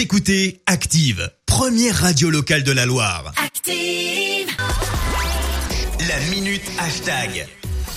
Vous écoutez Active, première radio locale de la Loire. Active. La minute hashtag.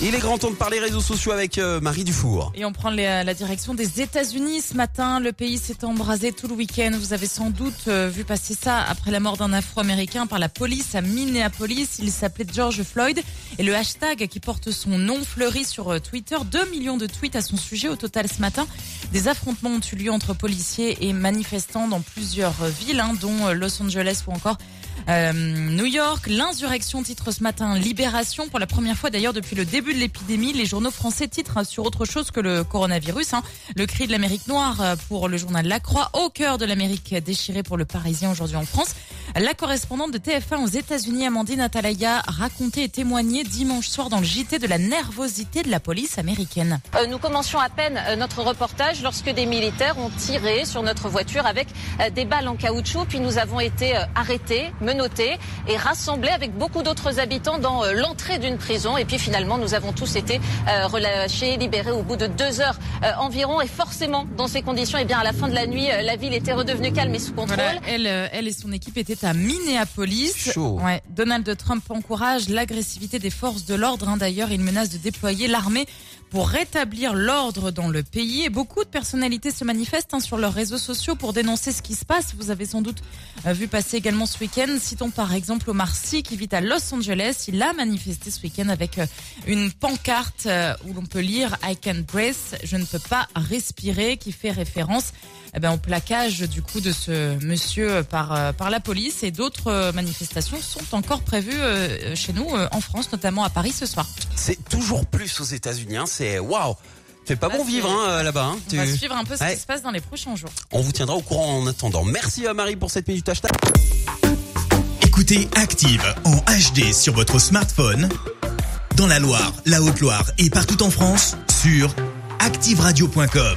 Il est grand temps de parler réseaux sociaux avec euh, Marie Dufour. Et on prend la direction des États-Unis ce matin. Le pays s'est embrasé tout le week-end. Vous avez sans doute euh, vu passer ça après la mort d'un Afro-Américain par la police à Minneapolis. Il s'appelait George Floyd. Et le hashtag qui porte son nom fleurit sur euh, Twitter. 2 millions de tweets à son sujet au total ce matin. Des affrontements ont eu lieu entre policiers et manifestants dans plusieurs villes, hein, dont Los Angeles ou encore euh, New York, l'insurrection titre ce matin Libération pour la première fois d'ailleurs depuis le début de l'épidémie. Les journaux français titrent sur autre chose que le coronavirus. hein. Le cri de l'Amérique noire euh, pour le journal La Croix, au cœur de l'Amérique déchirée pour le Parisien aujourd'hui en France. La correspondante de TF1 aux États-Unis, Amandine Atalaya, racontait et témoignait dimanche soir dans le JT de la nervosité de la police américaine. Euh, Nous commencions à peine euh, notre reportage lorsque des militaires ont tiré sur notre voiture avec euh, des balles en caoutchouc. Puis nous avons été arrêtés, menottés et rassemblés avec beaucoup d'autres habitants dans l'entrée d'une prison. Et puis finalement, nous avons tous été relâchés, libérés au bout de deux heures environ. Et forcément, dans ces conditions, eh bien, à la fin de la nuit, la ville était redevenue calme et sous contrôle. Voilà, elle, elle et son équipe étaient à Minneapolis. Chaud. Ouais, Donald Trump encourage l'agressivité des forces de l'ordre. hein. D'ailleurs, il menace de déployer l'armée pour rétablir l'ordre dans le pays. Et beaucoup de personnalités se manifestent hein, sur leurs réseaux sociaux pour dénoncer ce qui se passe. Vous avez sans doute euh, vu passer également ce week-end. Citons par exemple Omar Sy qui vit à Los Angeles. Il a manifesté ce week-end avec euh, une pancarte euh, où l'on peut lire I can breathe, je ne peux pas respirer, qui fait référence eh ben, au plaquage du coup de ce monsieur par, par la police. Et d'autres euh, manifestations sont encore prévues euh, chez nous euh, en France, notamment à Paris ce soir. C'est toujours plus aux États-Unis. Hein. C'est waouh. Fait pas Bah, bon c'est- vivre hein, euh, là-bas. hein. On va Tu- suivre un peu ce Ouais. qui se passe dans les prochains jours. On vous tiendra au courant en attendant. Merci à Marie pour cette minute hashtag. Écoutez Active en HD sur votre smartphone, dans la Loire, la Haute-Loire et partout en France, sur activeradio.com.